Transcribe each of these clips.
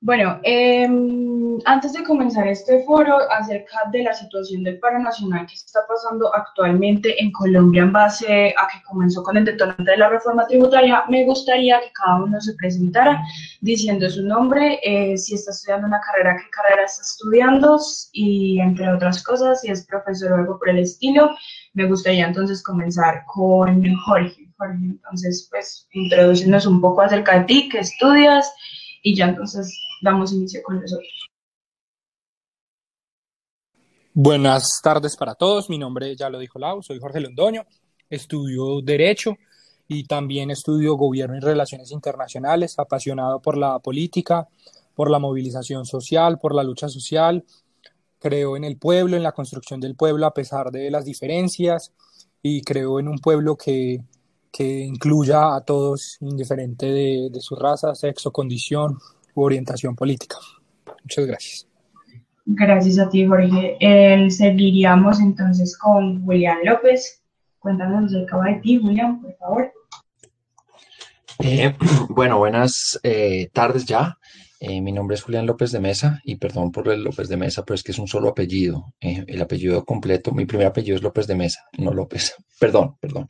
Bueno, em, antes de comenzar este foro acerca de la situación del paro nacional que está pasando actualmente en Colombia en base a que comenzó con el detonante de la reforma tributaria, me gustaría que cada uno se presentara diciendo su nombre, eh, si está estudiando una carrera, qué carrera está estudiando y entre otras cosas, si es profesor o algo por el estilo. Me gustaría entonces comenzar con Jorge. Jorge, entonces, pues, introduciéndonos un poco acerca de ti, qué estudias y ya entonces damos inicio con nosotros. Buenas tardes para todos, mi nombre ya lo dijo Lau, soy Jorge Londoño, estudio Derecho y también estudio Gobierno y Relaciones Internacionales, apasionado por la política, por la movilización social, por la lucha social, creo en el pueblo, en la construcción del pueblo a pesar de las diferencias y creo en un pueblo que, que incluya a todos, indiferente de, de su raza, sexo, condición, orientación política. Muchas gracias. Gracias a ti, Jorge. El seguiríamos entonces con Julián López. Cuéntanos acerca de ti, Julián, por favor. Eh, bueno, buenas eh, tardes ya. Eh, mi nombre es Julián López de Mesa y perdón por el López de Mesa, pero es que es un solo apellido. el apellido completo, mi primer apellido es López de Mesa, no López. Perdón, perdón.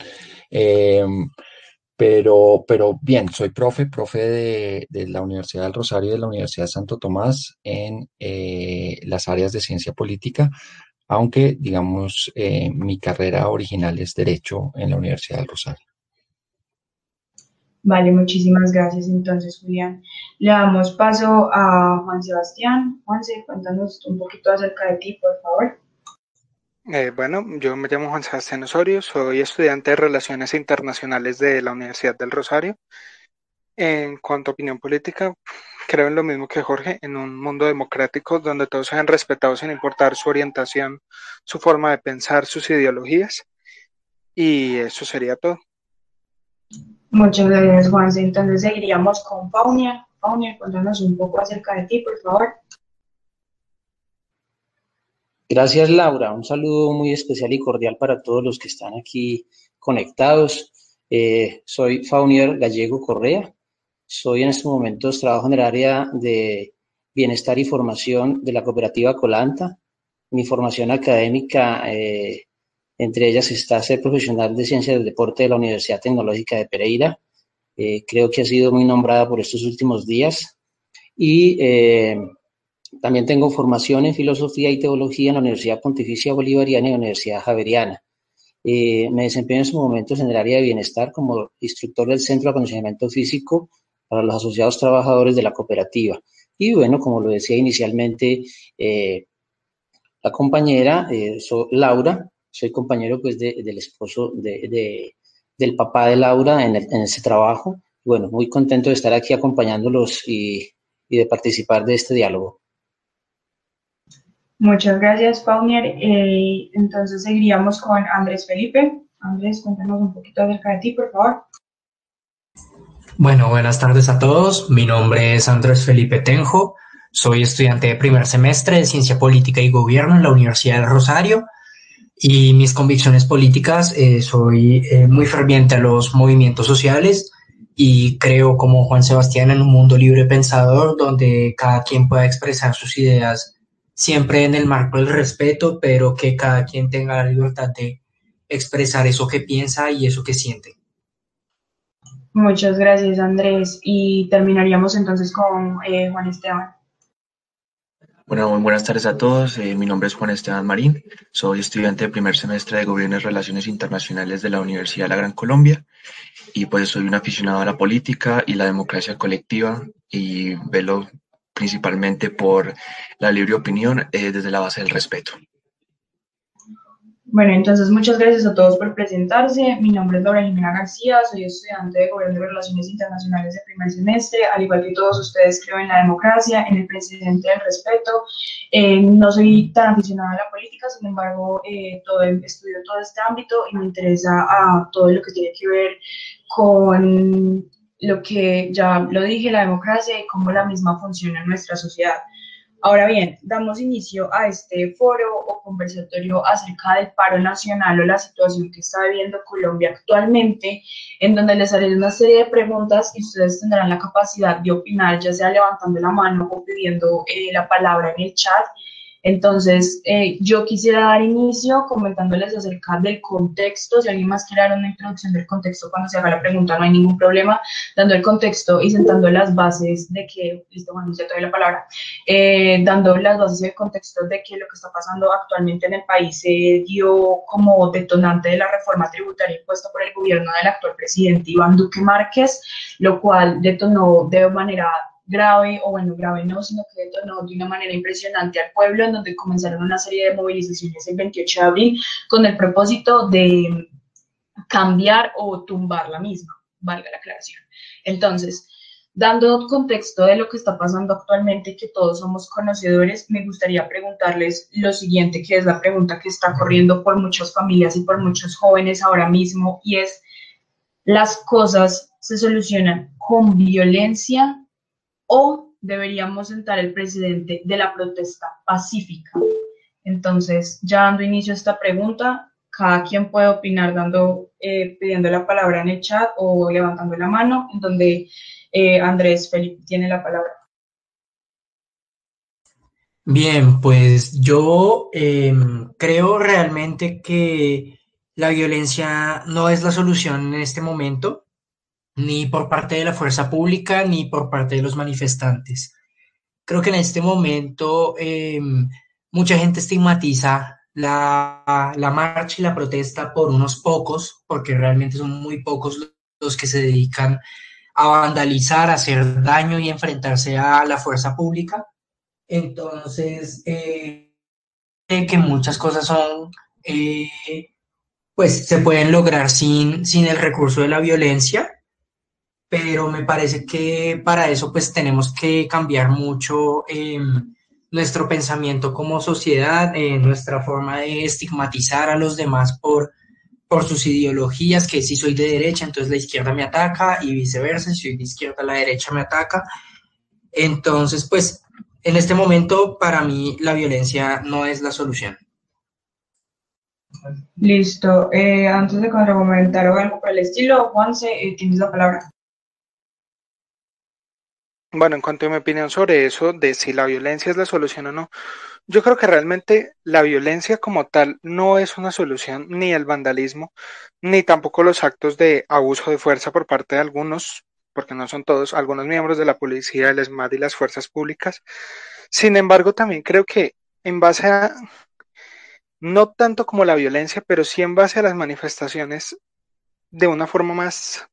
Pero, pero bien, soy profe, profe de, la Universidad del Rosario y de la Universidad de Santo Tomás en eh, las áreas de ciencia política, aunque, digamos, eh, mi carrera original es Derecho en la Universidad del Rosario. Vale, muchísimas gracias entonces, Julián. Le damos paso a Juan Sebastián. Juanse, cuéntanos un poquito acerca de ti, por favor. Eh, bueno, yo me llamo Juan Sebastián Osorio, soy estudiante de Relaciones Internacionales de la Universidad del Rosario. En cuanto a opinión política, creo en lo mismo que Jorge, en un mundo democrático donde todos sean respetados sin importar su orientación, su forma de pensar, sus ideologías. Y eso sería todo. Muchas gracias, Juan. Entonces seguiríamos con Faunia. Faunia, cuéntanos un poco acerca de ti, por favor. Gracias, Laura. Un saludo muy especial y cordial para todos los que están aquí conectados. Eh, soy Faunier Gallego Correa. Soy en estos momentos, trabajo en el área de bienestar y formación de la cooperativa Colanta. Mi formación académica, eh, entre ellas está ser profesional de ciencia del deporte de la Universidad Tecnológica de Pereira. Eh, creo que ha sido muy nombrada por estos últimos días. Y también tengo formación en filosofía y teología en la Universidad Pontificia Bolivariana y la Universidad Javeriana. Eh, me desempeño en estos momentos en el área de bienestar como instructor del Centro de Acondicionamiento Físico para los asociados trabajadores de la cooperativa. Y bueno, como lo decía inicialmente eh, la compañera, eh, Laura, soy compañero pues del esposo de, del papá de Laura en, en ese trabajo. Bueno, muy contento de estar aquí acompañándolos y, y de participar de este diálogo. Muchas gracias, Paunier. Eh, entonces seguiríamos con Andrés Felipe. Andrés, cuéntanos un poquito acerca de ti, por favor. Bueno, buenas tardes a todos. Mi nombre es Andrés Felipe Tenjo. Soy estudiante de primer semestre de Ciencia Política y Gobierno en la Universidad de Rosario. Y mis convicciones políticas, eh, soy eh, muy ferviente a los movimientos sociales y creo como Juan Sebastián en un mundo libre pensador donde cada quien pueda expresar sus ideas siempre en el marco del respeto, pero que cada quien tenga la libertad de expresar eso que piensa y eso que siente. Muchas gracias, Andrés. Y terminaríamos entonces con eh, Juan Esteban. Bueno, buenas tardes a todos. Eh, mi nombre es Juan Esteban Marín. Soy estudiante de primer semestre de Gobierno y Relaciones Internacionales de la Universidad de la Gran Colombia. Y pues soy un aficionado a la política y la democracia colectiva y velo principalmente por la libre opinión eh, desde la base del respeto. Bueno, entonces muchas gracias a todos por presentarse. Mi nombre es Laura Jimena García, soy estudiante de Gobierno y Relaciones Internacionales de primer semestre. Al igual que todos ustedes, creo en la democracia, en el presidente del respeto. Eh, no soy tan aficionada a la política, sin embargo, eh, todo, estudio todo este ámbito y me interesa a todo lo que tiene que ver con lo que ya lo dije, la democracia y cómo la misma funciona en nuestra sociedad. Ahora bien, damos inicio a este foro o conversatorio acerca del paro nacional o la situación que está viviendo Colombia actualmente, en donde les haré una serie de preguntas y ustedes tendrán la capacidad de opinar, ya sea levantando la mano o pidiendo eh, la palabra en el chat. Entonces, eh, yo quisiera dar inicio comentándoles acerca del contexto. Si alguien más quiere dar una introducción del contexto cuando se haga la pregunta, no hay ningún problema, dando el contexto y sentando las bases de que, listo, bueno, ya te doy la palabra, eh, dando las bases y el contexto de que lo que está pasando actualmente en el país se dio como detonante de la reforma tributaria impuesta por el gobierno del actual presidente Iván Duque Márquez, lo cual detonó de manera grave, o bueno, grave no, sino que detonó de una manera impresionante al pueblo, en donde comenzaron una serie de movilizaciones el 28 de abril con el propósito de cambiar o tumbar la misma, valga la aclaración. Entonces, dando contexto de lo que está pasando actualmente, que todos somos conocedores, me gustaría preguntarles lo siguiente, que es la pregunta que está corriendo por muchas familias y por muchos jóvenes ahora mismo, y es, ¿las cosas se solucionan con violencia o deberíamos sentar el presidente de la protesta pacífica. Entonces, ya dando inicio a esta pregunta, cada quien puede opinar dando, eh, pidiendo la palabra en el chat o levantando la mano, en donde eh, Andrés Felipe tiene la palabra. Bien, pues yo em, creo realmente que la violencia no es la solución en este momento ni por parte de la fuerza pública ni por parte de los manifestantes. Creo que en este momento em, mucha gente estigmatiza la, la, marcha y la protesta por unos pocos, porque realmente son muy pocos los que se dedican a vandalizar, a hacer daño y enfrentarse a la fuerza pública. Entonces, eh, que muchas cosas son, eh, pues se pueden lograr sin, sin el recurso de la violencia pero me parece que para eso pues tenemos que cambiar mucho em, nuestro pensamiento como sociedad, eh, nuestra forma de estigmatizar a los demás por, por sus ideologías, que si soy de derecha, entonces la izquierda me ataca y viceversa, si soy de izquierda, la derecha me ataca. Entonces, pues en este momento para mí la violencia no es la solución. Listo. Eh, antes de comentar algo por el estilo, Juanse, eh, tienes la palabra. Bueno, en cuanto a mi opinión sobre eso, de si la violencia es la solución o no, yo creo que realmente la violencia como tal no es una solución, ni el vandalismo, ni tampoco los actos de abuso de fuerza por parte de algunos, porque no son todos, algunos miembros de la policía, el ESMAD y las fuerzas públicas. Sin embargo, también creo que en base a, no tanto como la violencia, pero sí en base a las manifestaciones de una forma más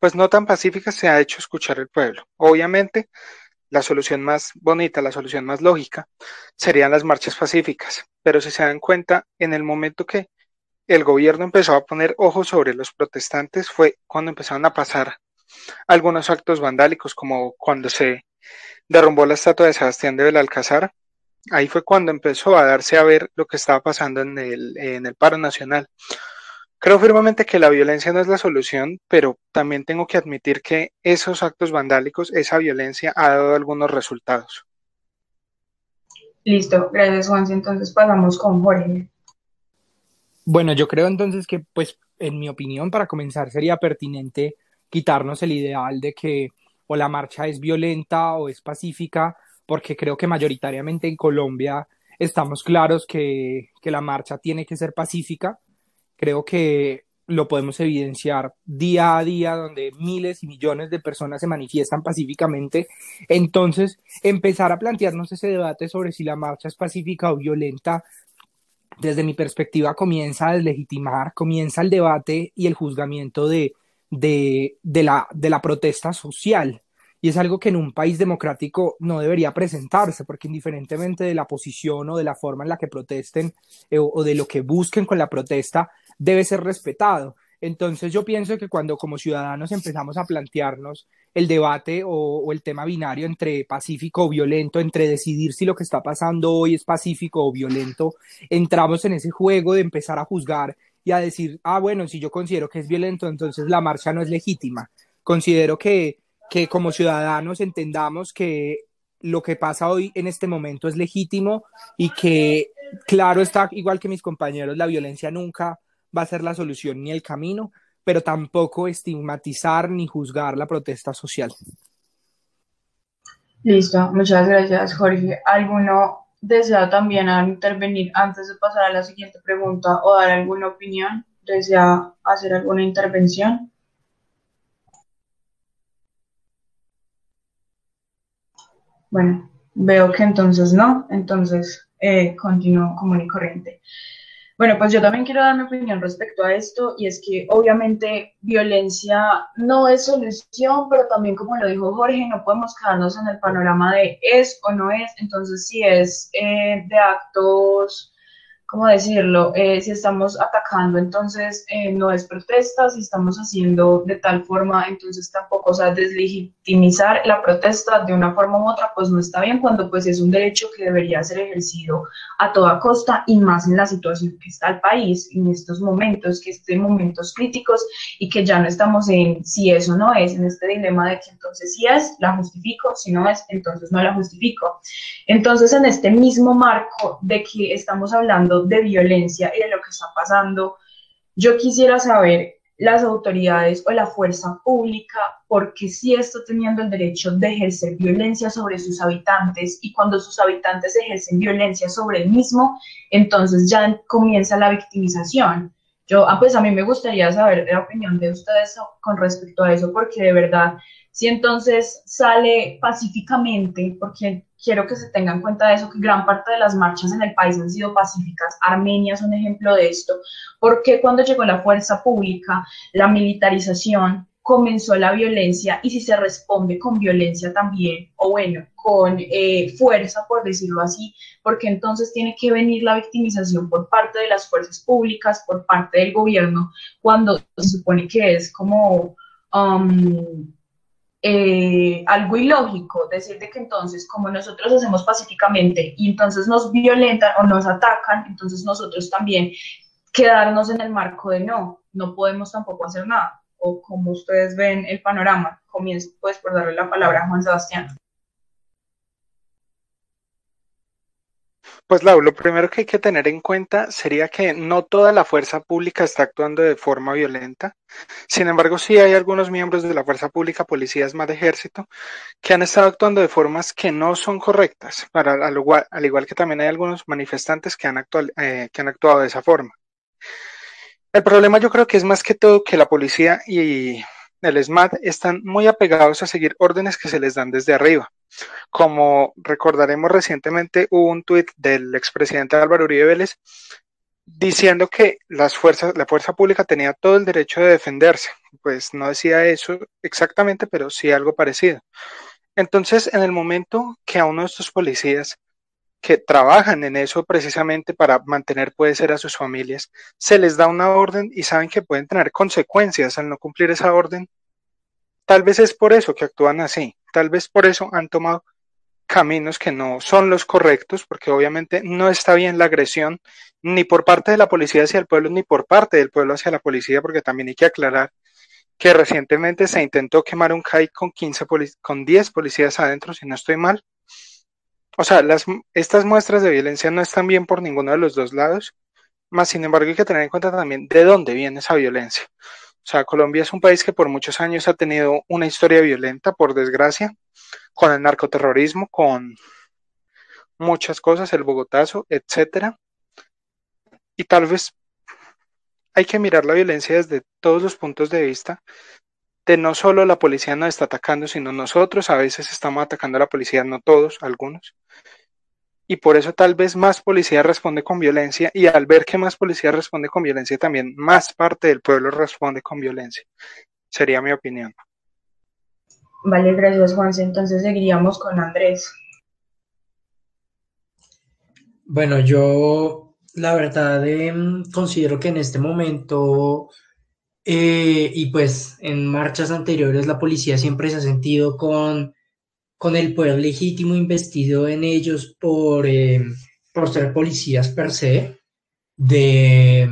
pues no tan pacífica se ha hecho escuchar el pueblo. Obviamente, la solución más bonita, la solución más lógica, serían las marchas pacíficas, pero si se dan cuenta, en el momento que el gobierno empezó a poner ojos sobre los protestantes fue cuando empezaron a pasar algunos actos vandálicos, como cuando se derrumbó la estatua de Sebastián de Belalcázar. Ahí fue cuando empezó a darse a ver lo que estaba pasando en el, en el paro nacional. Creo firmemente que la violencia no es la solución, pero también tengo que admitir que esos actos vandálicos, esa violencia ha dado algunos resultados. Listo, gracias Juan. Entonces pasamos con Jorge. Bueno, yo creo entonces que, pues, en mi opinión, para comenzar, sería pertinente quitarnos el ideal de que o la marcha es violenta o es pacífica, porque creo que mayoritariamente en Colombia estamos claros que, que la marcha tiene que ser pacífica Creo que lo podemos evidenciar día a día, donde miles y millones de personas se manifiestan pacíficamente. Entonces, empezar a plantearnos ese debate sobre si la marcha es pacífica o violenta, desde mi perspectiva, comienza a deslegitimar, comienza el debate y el juzgamiento de, de, la, de la protesta social. Y es algo que en un país democrático no debería presentarse, porque indiferentemente de la posición o de la forma en la que protesten eh, o de lo que busquen con la protesta, debe ser respetado. Entonces yo pienso que cuando como ciudadanos empezamos a plantearnos el debate o, el tema binario entre pacífico o violento, entre decidir si lo que está pasando hoy es pacífico o violento, entramos en ese juego de empezar a juzgar y a decir, ah, bueno, si yo considero que es violento, entonces la marcha no es legítima. Considero que, que como ciudadanos entendamos que lo que pasa hoy en este momento es legítimo y que, claro, está igual que mis compañeros, la violencia nunca va a ser la solución ni el camino, pero tampoco estigmatizar ni juzgar la protesta social. Listo, muchas gracias, Jorge. ¿Alguno desea también intervenir antes de pasar a la siguiente pregunta o dar alguna opinión? ¿Desea hacer alguna intervención? Bueno, veo que entonces no, entonces eh, continúo común y corriente. Bueno, pues yo también quiero dar mi opinión respecto a esto y es que obviamente violencia no es solución, pero también como lo dijo Jorge, no podemos quedarnos en el panorama de es o no es, entonces si es eh, de actos ¿cómo decirlo? Eh, si estamos atacando, entonces eh, no es protesta, si estamos haciendo de tal forma, entonces tampoco, o sea, deslegitimizar la protesta de una forma u otra, pues no está bien cuando pues es un derecho que debería ser ejercido a toda costa y más en la situación que está el país en estos momentos, que estén momentos críticos y que ya no estamos en si eso no es, en este dilema de que entonces si es, la justifico, si no es, entonces no la justifico. Entonces, en este mismo marco de que estamos hablando de violencia y de lo que está pasando, yo quisiera saber las autoridades o la fuerza pública, porque si está teniendo el derecho de ejercer violencia sobre sus habitantes y cuando sus habitantes ejercen violencia sobre el mismo, entonces ya comienza la victimización. Yo, ah, pues a mí me gustaría saber la opinión de ustedes con respecto a eso, porque de verdad, si entonces sale pacíficamente, porque quiero que se tenga en cuenta de eso, que gran parte de las marchas en el país han sido pacíficas. Armenia es un ejemplo de esto. porque cuando llegó la fuerza pública, la militarización, comenzó la violencia y si se responde con violencia también, o bueno, con eh, fuerza, por decirlo así, porque entonces tiene que venir la victimización por parte de las fuerzas públicas, por parte del gobierno, cuando se supone que es como... Um, eh, algo ilógico, decir de que entonces como nosotros hacemos pacíficamente y entonces nos violentan o nos atacan, entonces nosotros también quedarnos en el marco de no, no podemos tampoco hacer nada. O como ustedes ven el panorama, comienzo pues por darle la palabra a Juan Sebastián. Pues Lau, lo primero que hay que tener en cuenta sería que no toda la fuerza pública está actuando de forma violenta. Sin embargo, sí hay algunos miembros de la fuerza pública, policías más de ejército, que han estado actuando de formas que no son correctas, al, igual, que también hay algunos manifestantes que han, eh, que han actuado de esa forma. El problema yo creo que es más que todo que la policía y el SMAT están muy apegados a seguir órdenes que se les dan desde arriba. Como recordaremos recientemente, hubo un tuit del expresidente Álvaro Uribe Vélez diciendo que las fuerzas, la fuerza pública tenía todo el derecho de defenderse. Pues no decía eso exactamente, pero sí algo parecido. Entonces, en el momento que a uno de estos policías que trabajan en eso precisamente para mantener, puede ser, a sus familias, se les da una orden y saben que pueden tener consecuencias al no cumplir esa orden, tal vez es por eso que actúan así. Tal vez por eso han tomado caminos que no son los correctos, porque obviamente no está bien la agresión ni por parte de la policía hacia el pueblo, ni por parte del pueblo hacia la policía, porque también hay que aclarar que recientemente se intentó quemar un CAI con 15 con 10 policías adentro, si no estoy mal. O sea, las, estas muestras de violencia no están bien por ninguno de los dos lados, más sin embargo hay que tener en cuenta también de dónde viene esa violencia. O sea, Colombia es un país que por muchos años ha tenido una historia violenta, por desgracia, con el narcoterrorismo, con muchas cosas, el Bogotazo, etcétera. Y tal vez hay que mirar la violencia desde todos los puntos de vista, de no solo la policía nos está atacando, sino nosotros a veces estamos atacando a la policía, no todos, algunos y por eso tal vez más policía responde con violencia y al ver que más policía responde con violencia también más parte del pueblo responde con violencia. Sería mi opinión. Vale, gracias Juanse. Entonces seguiríamos con Andrés. Bueno, yo la verdad em, considero que en este momento eh, y pues en marchas anteriores la policía siempre se ha sentido con con el poder legítimo investido en ellos por, eh, por ser policías per se, de,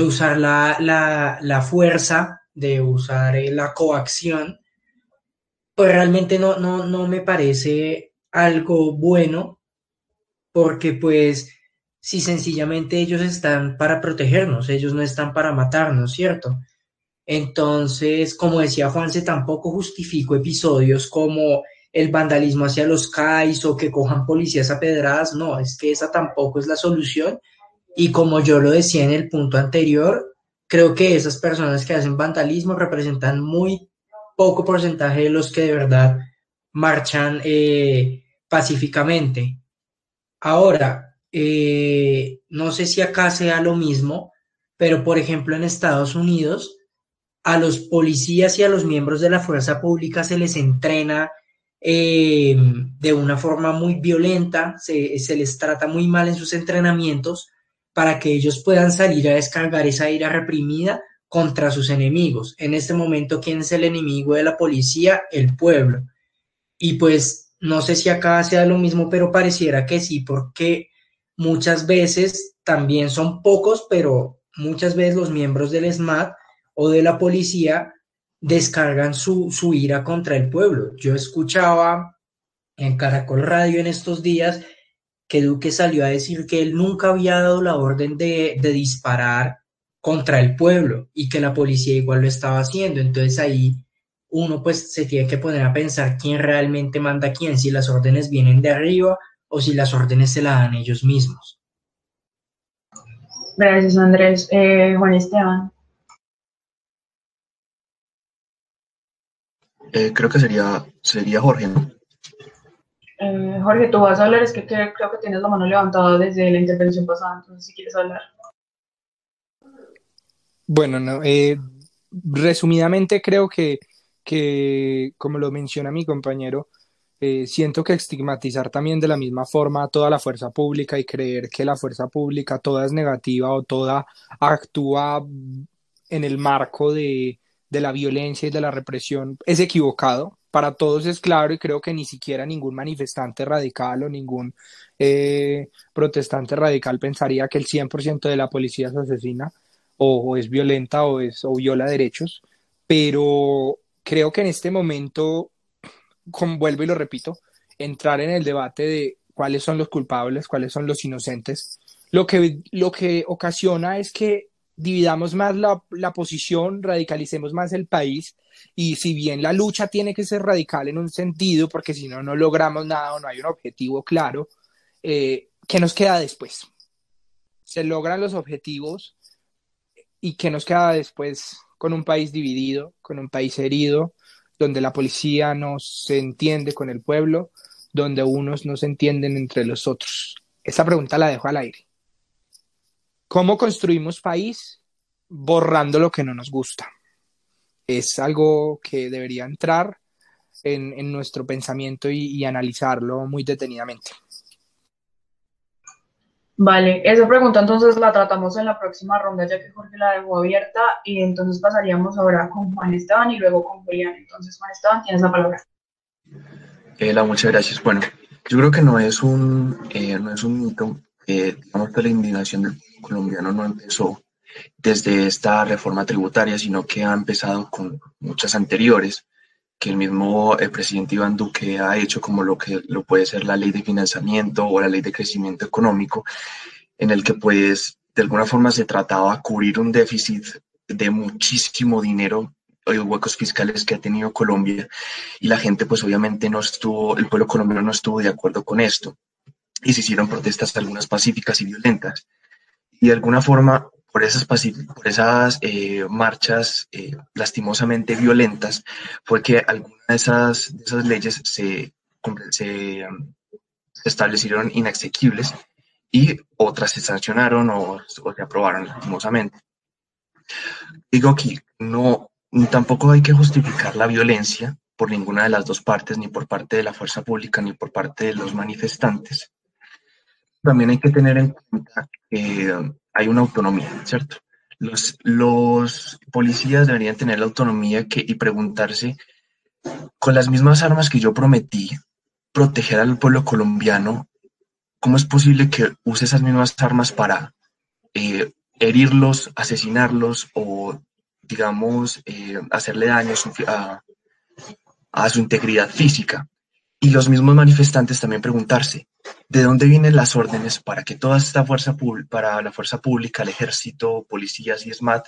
usar la, fuerza, de usar eh, la coacción, pues realmente no, no, no me parece algo bueno, porque pues si sencillamente ellos están para protegernos, ellos no están para matarnos, ¿cierto? Entonces, como decía Juanse, tampoco justifico episodios como el vandalismo hacia los CAIs o que cojan policías a pedradas, no, es que esa tampoco es la solución. Y como yo lo decía en el punto anterior, creo que esas personas que hacen vandalismo representan muy poco porcentaje de los que de verdad marchan eh, pacíficamente. Ahora, eh, no sé si acá sea lo mismo, pero por ejemplo en Estados Unidos, a los policías y a los miembros de la fuerza pública se les entrena eh, de una forma muy violenta, se, se, les trata muy mal en sus entrenamientos para que ellos puedan salir a descargar esa ira reprimida contra sus enemigos. En este momento, ¿quién es el enemigo de la policía? El pueblo. Y pues no sé si acá sea lo mismo, pero pareciera que sí, porque muchas veces también son pocos, pero muchas veces los miembros del SMAT o de la policía descargan su, su ira contra el pueblo. Yo escuchaba en Caracol Radio en estos días que Duque salió a decir que él nunca había dado la orden de, de, disparar contra el pueblo y que la policía igual lo estaba haciendo. Entonces ahí uno pues se tiene que poner a pensar quién realmente manda quién, si las órdenes vienen de arriba o si las órdenes se las dan ellos mismos. Gracias Andrés. Eh, Juan Esteban. Eh, creo que sería, sería Jorge, ¿no? Eh, Jorge, tú vas a hablar, es que creo que tienes la mano levantada desde la intervención pasada, entonces si quieres hablar. Bueno, no, eh, resumidamente creo que, que, como lo menciona mi compañero, eh, siento que estigmatizar también de la misma forma a toda la fuerza pública y creer que la fuerza pública toda es negativa o toda actúa en el marco de, de la violencia y de la represión es equivocado. Para todos es claro y creo que ni siquiera ningún manifestante radical o ningún eh, protestante radical pensaría que el 100% de la policía es asesina o, es violenta o, es, o viola derechos, pero creo que en este momento, como vuelvo y lo repito, entrar en el debate de cuáles son los culpables, cuáles son los inocentes, lo que, lo que ocasiona es que dividamos más la, posición, radicalicemos más el país y si bien la lucha tiene que ser radical en un sentido, porque si no, no logramos nada o no hay un objetivo claro, eh, ¿qué nos queda después? Se logran los objetivos y ¿qué nos queda después con un país dividido, con un país herido, donde la policía no se entiende con el pueblo, donde unos no se entienden entre los otros? Esa pregunta la dejo al aire. ¿Cómo construimos país? Borrando lo que no nos gusta. Es algo que debería entrar en, en nuestro pensamiento y, y, analizarlo muy detenidamente. Vale, esa pregunta entonces la tratamos en la próxima ronda, ya que Jorge la dejó abierta, y entonces pasaríamos ahora con Juan Esteban y luego con Julián. Entonces, Juan Esteban, tienes la palabra. Eh, la, muchas gracias. Bueno, yo creo que no es un, eh, no es un mito, eh, digamos que la indignación del colombiano no empezó desde esta reforma tributaria, sino que ha empezado con muchas anteriores, que el mismo el presidente Iván Duque ha hecho como lo que lo puede ser la ley de financiamiento o la ley de crecimiento económico, en el que pues de alguna forma se trataba de cubrir un déficit de muchísimo dinero y huecos fiscales que ha tenido Colombia y la gente pues obviamente no estuvo, el pueblo colombiano no estuvo de acuerdo con esto y se hicieron protestas algunas pacíficas y violentas y de alguna forma por esas, por esas eh, marchas eh, lastimosamente violentas fue que algunas de esas, de esas leyes se, se um, establecieron inasequibles y otras se sancionaron o, o, se aprobaron lastimosamente. Digo aquí, no, tampoco hay que justificar la violencia por ninguna de las dos partes, ni por parte de la fuerza pública, ni por parte de los manifestantes. También hay que tener en cuenta que um, hay una autonomía, ¿cierto? Los, policías deberían tener la autonomía que, y preguntarse, con las mismas armas que yo prometí proteger al pueblo colombiano, ¿cómo es posible que use esas mismas armas para eh, herirlos, asesinarlos o, digamos, eh, hacerle daño a su integridad física? Y los mismos manifestantes también preguntarse, ¿de dónde vienen las órdenes para que toda esta fuerza, para la fuerza pública, el ejército, policías y SMAT,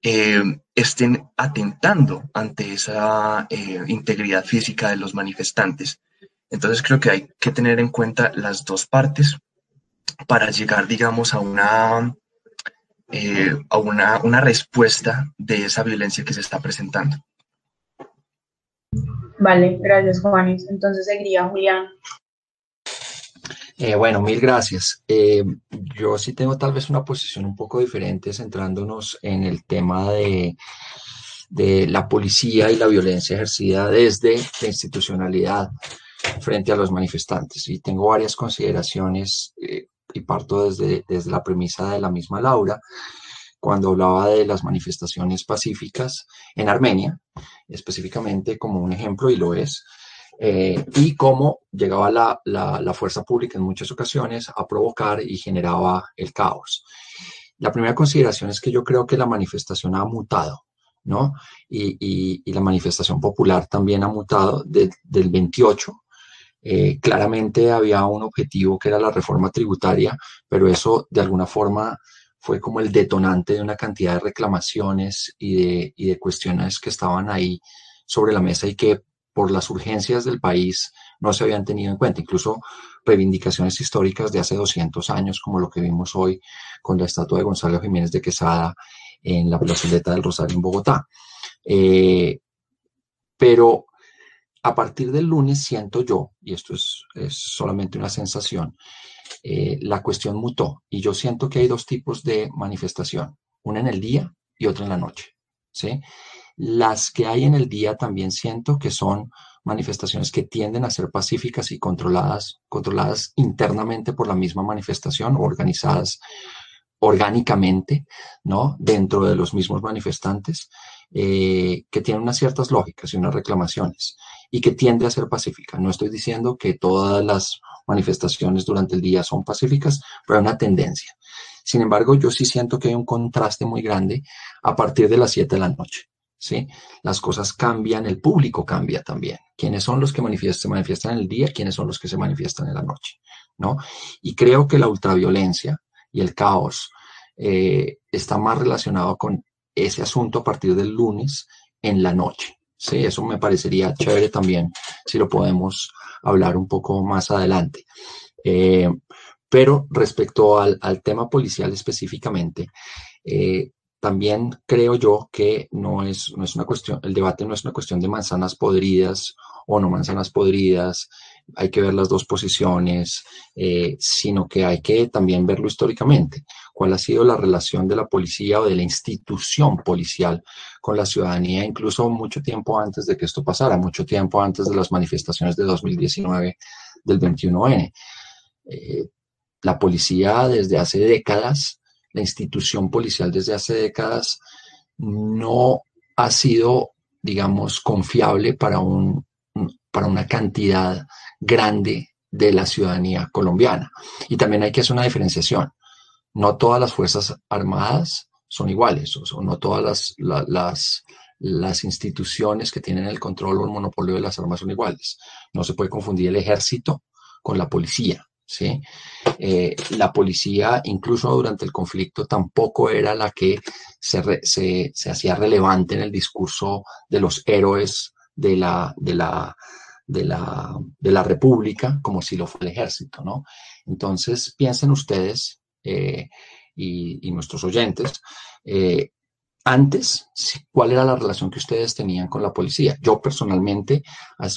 eh, estén atentando ante esa eh, integridad física de los manifestantes? Entonces creo que hay que tener en cuenta las dos partes para llegar, digamos, a una, eh, a una, una respuesta de esa violencia que se está presentando. Vale, gracias Juanis. Entonces seguiría Julián. Eh, bueno, mil gracias. Eh, yo sí tengo tal vez una posición un poco diferente centrándonos en el tema de, de la policía y la violencia ejercida desde la institucionalidad frente a los manifestantes. Y tengo varias consideraciones eh, y parto desde, desde la premisa de la misma Laura cuando hablaba de las manifestaciones pacíficas en Armenia, específicamente como un ejemplo, y lo es, eh, y cómo llegaba la, la, fuerza pública en muchas ocasiones a provocar y generaba el caos. La primera consideración es que yo creo que la manifestación ha mutado, ¿no? Y, y, la manifestación popular también ha mutado del 28. Eh, claramente había un objetivo que era la reforma tributaria, pero eso de alguna forma fue como el detonante de una cantidad de reclamaciones y de, y de cuestiones que estaban ahí sobre la mesa y que por las urgencias del país no se habían tenido en cuenta, incluso reivindicaciones históricas de hace 200 años, como lo que vimos hoy con la estatua de Gonzalo Jiménez de Quesada en la plazoleta del Rosario en Bogotá. Eh, pero a partir del lunes siento yo, y esto es, es solamente una sensación, eh, la cuestión mutó y yo siento que hay dos tipos de manifestación, una en el día y otra en la noche. ¿sí? Las que hay en el día también siento que son manifestaciones que tienden a ser pacíficas y controladas, controladas internamente por la misma manifestación, organizadas orgánicamente, ¿no? Dentro de los mismos manifestantes, eh, que tienen unas ciertas lógicas y unas reclamaciones y que tiende a ser pacífica. No estoy diciendo que todas las manifestaciones durante el día son pacíficas, pero hay una tendencia. Sin embargo, yo sí siento que hay un contraste muy grande a partir de las 7 de la noche. ¿sí? Las cosas cambian, el público cambia también. ¿Quiénes son los que manifiestan, se manifiestan en el día? ¿Quiénes son los que se manifiestan en la noche? ¿no? Y creo que la ultraviolencia y el caos eh, está más relacionado con ese asunto a partir del lunes en la noche. Sí, eso me parecería chévere también, si lo podemos hablar un poco más adelante. Eh, pero respecto al, tema policial específicamente, eh, también creo yo que no es, no es una cuestión, el debate no es una cuestión de manzanas podridas o no manzanas podridas, hay que ver las dos posiciones, eh, sino que hay que también verlo históricamente. ¿Cuál ha sido la relación de la policía o de la institución policial con la ciudadanía, incluso mucho tiempo antes de que esto pasara, mucho tiempo antes de las manifestaciones de 2019 del 21N? Eh, la policía desde hace décadas, la institución policial desde hace décadas, no ha sido, digamos, confiable para un para una cantidad grande de la ciudadanía colombiana. Y también hay que hacer una diferenciación. No todas las Fuerzas Armadas son iguales, o no todas las, las, las instituciones que tienen el control o el monopolio de las armas son iguales. No se puede confundir el ejército con la policía. ¿sí? Eh, la policía, incluso durante el conflicto, tampoco era la que se, se, se hacía relevante en el discurso de los héroes de la, de la, de la, de la República como si lo fue el ejército, ¿no? Entonces, piensen ustedes eh, y, nuestros oyentes, eh, antes, ¿cuál era la relación que ustedes tenían con la policía? Yo personalmente,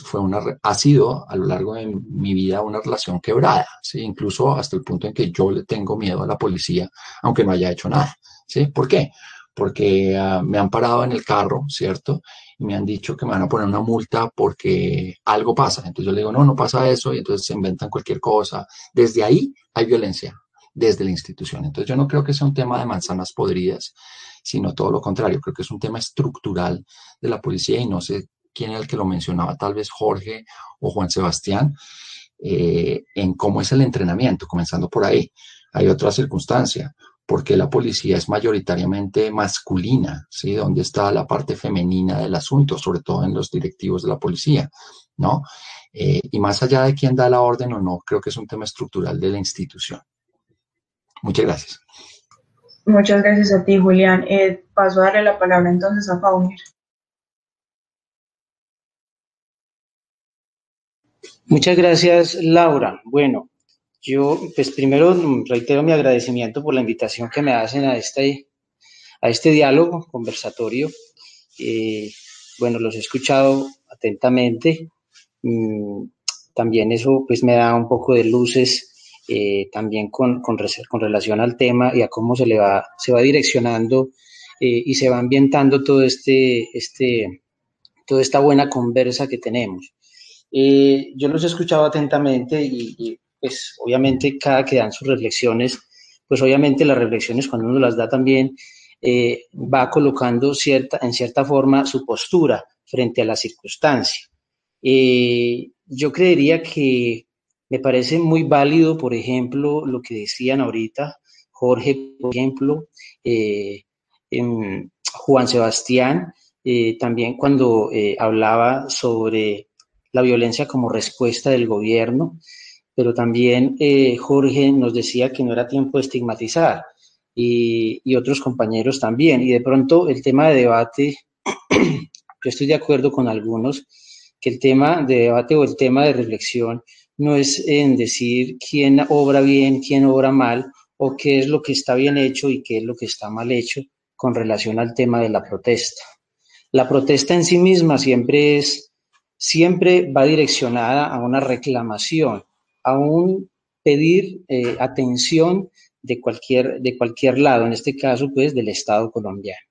fue una, ha sido a lo largo de mi vida una relación quebrada, ¿sí? incluso hasta el punto en que yo le tengo miedo a la policía, aunque no haya hecho nada. ¿sí? ¿Por qué? Porque ah, me han parado en el carro, ¿cierto? Me han dicho que me van a poner una multa porque algo pasa. Entonces yo le digo, no, no pasa eso, y entonces se inventan cualquier cosa. Desde ahí hay violencia, desde la institución. Entonces yo no creo que sea un tema de manzanas podridas, sino todo lo contrario, creo que es un tema estructural de la policía y no sé quién era el que lo mencionaba, tal vez Jorge o Juan Sebastián, eh, en cómo es el entrenamiento, comenzando por ahí. Hay otra circunstancia porque la policía es mayoritariamente masculina, ¿sí? ¿Dónde está la parte femenina del asunto, sobre todo en los directivos de la policía, ¿no? Eh, y más allá de quién da la orden o no, creo que es un tema estructural de la institución. Muchas gracias. Muchas gracias a ti, Julián. Eh, paso a darle la palabra entonces a Faunir. Muchas gracias, Laura. Bueno, yo pues primero reitero mi agradecimiento por la invitación que me hacen a este, a este diálogo conversatorio. Eh, bueno, los he escuchado atentamente. Mm, también eso pues me da un poco de luces eh, también con, con, con, relación al tema y a cómo se le va, se va direccionando eh, y se va ambientando todo este, este, toda esta buena conversa que tenemos. Eh, yo los he escuchado atentamente y, y, pues obviamente cada que dan sus reflexiones, pues obviamente las reflexiones cuando uno las da también eh, va colocando cierta, en cierta forma su postura frente a la circunstancia. Eh, yo creería que me parece muy válido, por ejemplo, lo que decían ahorita Jorge, por ejemplo, eh, Juan Sebastián, también cuando hablaba sobre la violencia como respuesta del gobierno, pero también eh, Jorge nos decía que no era tiempo de estigmatizar y, y, otros compañeros también. Y de pronto el tema de debate, yo estoy de acuerdo con algunos, que el tema de debate o el tema de reflexión no es en decir quién obra bien, quién obra mal, o qué es lo que está bien hecho y qué es lo que está mal hecho con relación al tema de la protesta. La protesta en sí misma siempre es, siempre va direccionada a una reclamación, a un pedir eh, atención de cualquier, de cualquier lado, en este caso, pues, del Estado colombiano.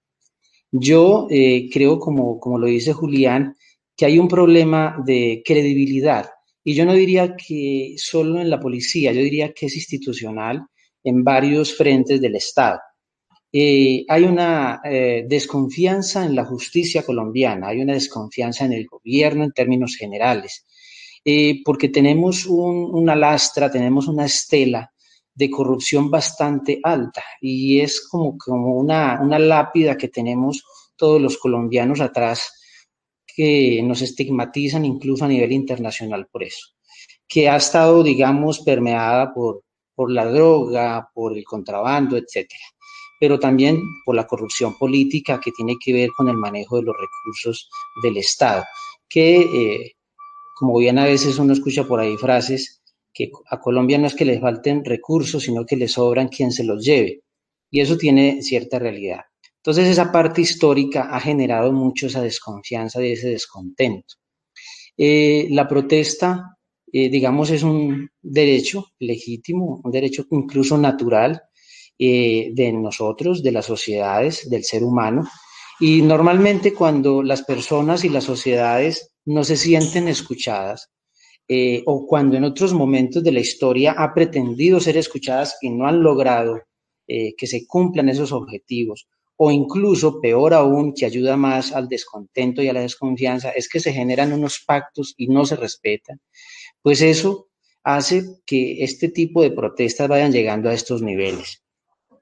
Yo eh, creo, como, como lo dice Julián, que hay un problema de credibilidad y yo no diría que solo en la policía, yo diría que es institucional en varios frentes del Estado. Eh, hay una desconfianza en la justicia colombiana, hay una desconfianza en el gobierno en términos generales, eh, porque tenemos un, una lastra, tenemos una estela de corrupción bastante alta y es como, como una, una lápida que tenemos todos los colombianos atrás que nos estigmatizan incluso a nivel internacional por eso, que ha estado, digamos, permeada por, por la droga, por el contrabando, etcétera, pero también por la corrupción política que tiene que ver con el manejo de los recursos del Estado, que, eh, como bien a veces uno escucha por ahí frases, que a Colombia no es que le falten recursos, sino que le sobran quien se los lleve. Y eso tiene cierta realidad. Entonces esa parte histórica ha generado mucho esa desconfianza y ese descontento. Eh, la protesta, eh, digamos, es un derecho legítimo, un derecho incluso natural eh, de nosotros, de las sociedades, del ser humano. Y normalmente cuando las personas y las sociedades no se sienten escuchadas, eh, o cuando en otros momentos de la historia ha pretendido ser escuchadas y no han logrado eh, que se cumplan esos objetivos, o incluso, peor aún, que ayuda más al descontento y a la desconfianza, es que se generan unos pactos y no se respetan, pues eso hace que este tipo de protestas vayan llegando a estos niveles.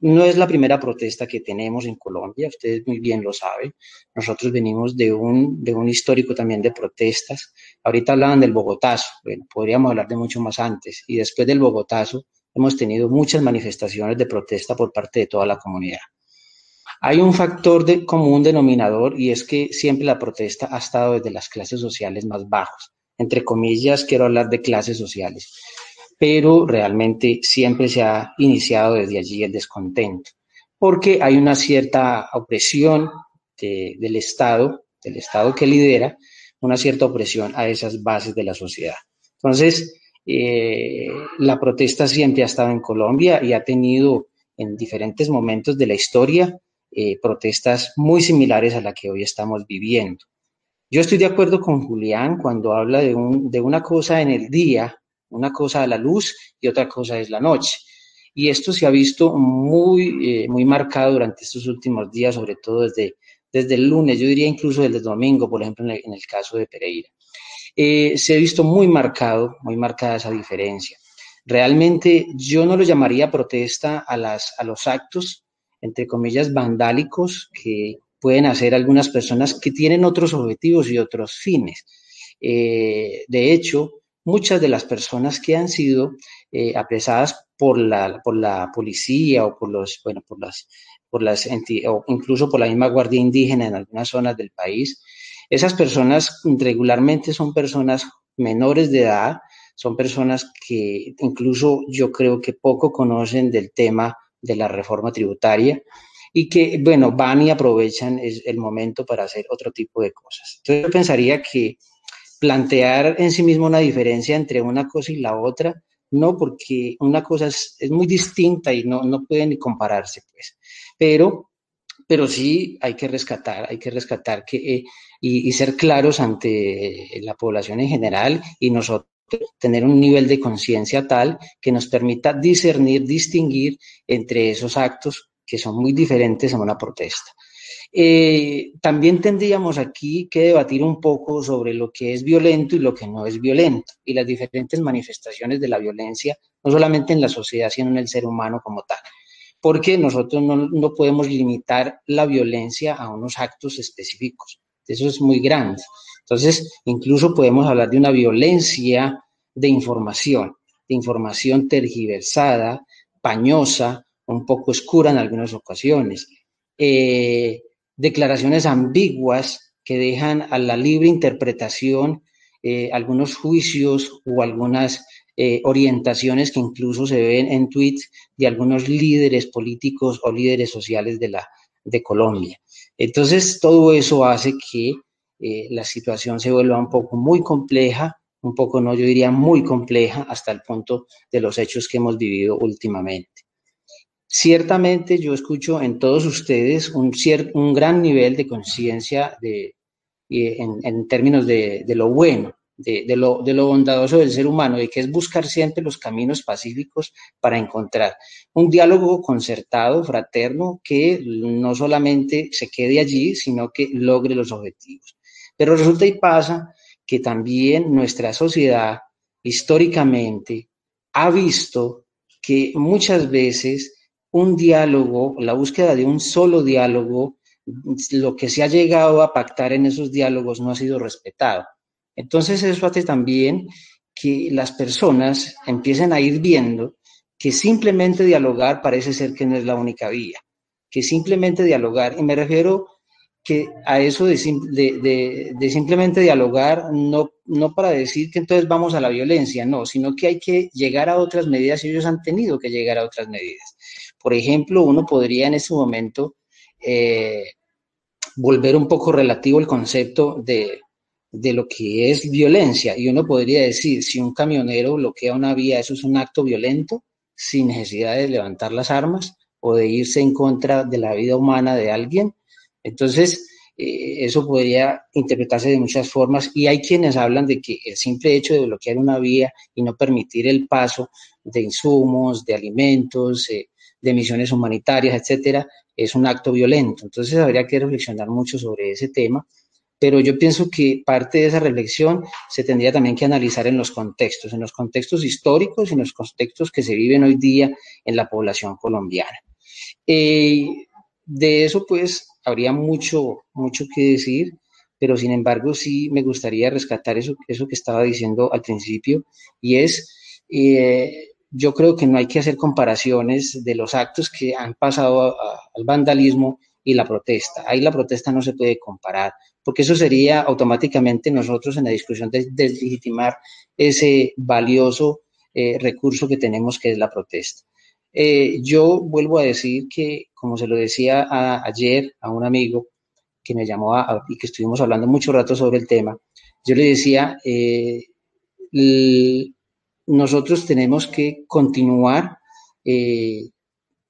No es la primera protesta que tenemos en Colombia, ustedes muy bien lo saben. Nosotros venimos de un, de un histórico también de protestas. Ahorita hablaban del Bogotazo, bueno, podríamos hablar de mucho más antes. Y después del Bogotazo hemos tenido muchas manifestaciones de protesta por parte de toda la comunidad. Hay un factor de común denominador y es que siempre la protesta ha estado desde las clases sociales más bajas. Entre comillas, quiero hablar de clases sociales, pero realmente siempre se ha iniciado desde allí el descontento, porque hay una cierta opresión de, del Estado, del Estado que lidera, una cierta opresión a esas bases de la sociedad. Entonces, eh, la protesta siempre ha estado en Colombia y ha tenido en diferentes momentos de la historia eh, protestas muy similares a la que hoy estamos viviendo. Yo estoy de acuerdo con Julián cuando habla de, un, de una cosa en el día, una cosa a la luz y otra cosa es la noche. Y esto se ha visto muy, eh, muy marcado durante estos últimos días, sobre todo desde, desde el lunes, yo diría incluso desde el domingo, por ejemplo, en el, caso de Pereira. Eh, se ha visto muy marcado, muy marcada esa diferencia. Realmente yo no lo llamaría protesta a, las, a los actos entre comillas, vandálicos que pueden hacer algunas personas que tienen otros objetivos y otros fines. de hecho, muchas de las personas que han sido apresadas por la, por la policía o por los, bueno, por las, por las o incluso por la misma Guardia Indígena en algunas zonas del país, esas personas regularmente son personas menores de edad, son personas que incluso yo creo que poco conocen del tema de la reforma tributaria y que, bueno, van y aprovechan el momento para hacer otro tipo de cosas. Entonces yo pensaría que plantear en sí mismo una diferencia entre una cosa y la otra, no, porque una cosa es, muy distinta y no, no puede ni compararse, pues. Pero, pero sí hay que rescatar, hay que rescatar que, eh, y, y, ser claros ante la población en general y nosotros tener un nivel de conciencia tal que nos permita discernir, distinguir entre esos actos que son muy diferentes a una protesta. Eh, también tendríamos aquí que debatir un poco sobre lo que es violento y lo que no es violento y las diferentes manifestaciones de la violencia, no solamente en la sociedad, sino en el ser humano como tal. Porque nosotros no, no podemos limitar la violencia a unos actos específicos. Eso es muy grande. Entonces, incluso podemos hablar de una violencia de información, de información tergiversada, pañosa, un poco oscura en algunas ocasiones. Eh, declaraciones ambiguas que dejan a la libre interpretación eh, algunos juicios o algunas eh, orientaciones que incluso se ven en tweets de algunos líderes políticos o líderes sociales de, la, de Colombia. Entonces, todo eso hace que eh, la situación se vuelva un poco muy compleja, un poco no, yo diría muy compleja hasta el punto de los hechos que hemos vivido últimamente. Ciertamente yo escucho en todos ustedes un, un gran nivel de conciencia de, en, términos de, lo bueno, de, lo, de, lo, bondadoso del ser humano, de que es buscar siempre los caminos pacíficos para encontrar un diálogo concertado, fraterno, que no solamente se quede allí, sino que logre los objetivos. Pero resulta y pasa que también nuestra sociedad históricamente ha visto que muchas veces un diálogo, la búsqueda de un solo diálogo, lo que se ha llegado a pactar en esos diálogos no ha sido respetado. Entonces eso hace también que las personas empiecen a ir viendo que simplemente dialogar parece ser que no es la única vía, que simplemente dialogar, y me refiero que a eso de, de, simplemente dialogar, no, no para decir que entonces vamos a la violencia, no, sino que hay que llegar a otras medidas y ellos han tenido que llegar a otras medidas. Por ejemplo, uno podría en este momento eh, volver un poco relativo el concepto de, de lo que es violencia. Y uno podría decir, si un camionero bloquea una vía, eso es un acto violento sin necesidad de levantar las armas o de irse en contra de la vida humana de alguien. Entonces, eh, eso podría interpretarse de muchas formas. Y hay quienes hablan de que el simple hecho de bloquear una vía y no permitir el paso de insumos, de alimentos, eh, de misiones humanitarias, etcétera, es un acto violento. Entonces, habría que reflexionar mucho sobre ese tema pero yo pienso que parte de esa reflexión se tendría también que analizar en los contextos, en los contextos históricos y en los contextos que se viven hoy día en la población colombiana. Eh, de eso, pues, habría mucho, mucho que decir, pero sin embargo sí me gustaría rescatar eso, eso que estaba diciendo al principio, y es, eh, yo creo que no hay que hacer comparaciones de los actos que han pasado al vandalismo y la protesta. Ahí la protesta no se puede comparar, porque eso sería automáticamente nosotros en la discusión de deslegitimar ese valioso eh, recurso que tenemos que es la protesta. Eh, yo vuelvo a decir que, como se lo decía ayer a un amigo que me llamó y que estuvimos hablando mucho rato sobre el tema, yo le decía, eh, nosotros tenemos que continuar eh,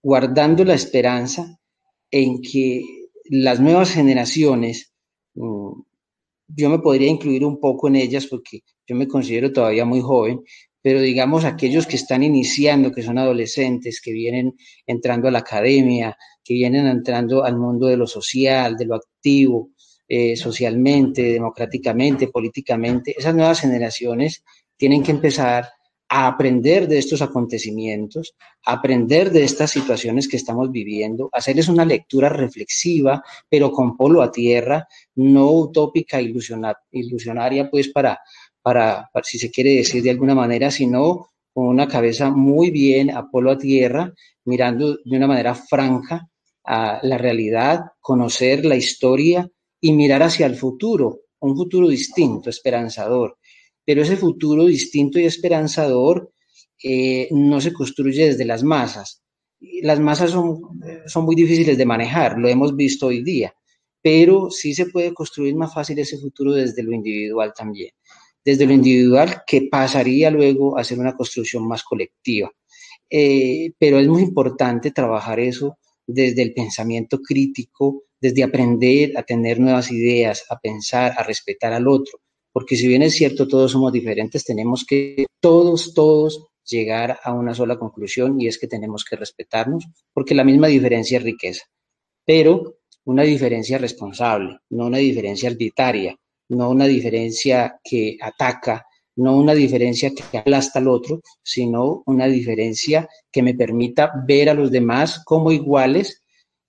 guardando la esperanza en que las nuevas generaciones, mm, yo me podría incluir un poco en ellas porque yo me considero todavía muy joven, pero digamos aquellos que están iniciando, que son adolescentes, que vienen entrando a la academia, que vienen entrando al mundo de lo social, de lo activo, eh, socialmente, democráticamente, políticamente, esas nuevas generaciones tienen que empezar a aprender de estos acontecimientos, a aprender de estas situaciones que estamos viviendo, hacerles una lectura reflexiva, pero con polo a tierra, no utópica, ilusionaria, pues para, para, para, si se quiere decir de alguna manera, sino con una cabeza muy bien a polo a tierra, mirando de una manera franca a la realidad, conocer la historia y mirar hacia el futuro, un futuro distinto, esperanzador pero ese futuro distinto y esperanzador eh, no se construye desde las masas. Las masas son, son muy difíciles de manejar, lo hemos visto hoy día, pero sí se puede construir más fácil ese futuro desde lo individual también. Desde lo individual que pasaría luego a ser una construcción más colectiva. Eh, pero es muy importante trabajar eso desde el pensamiento crítico, desde aprender a tener nuevas ideas, a pensar, a respetar al otro, porque si bien es cierto, todos somos diferentes, tenemos que todos, todos llegar a una sola conclusión y es que tenemos que respetarnos, porque la misma diferencia es riqueza, pero una diferencia responsable, no una diferencia arbitraria, no una diferencia que ataca, no una diferencia que aplasta al otro, sino una diferencia que me permita ver a los demás como iguales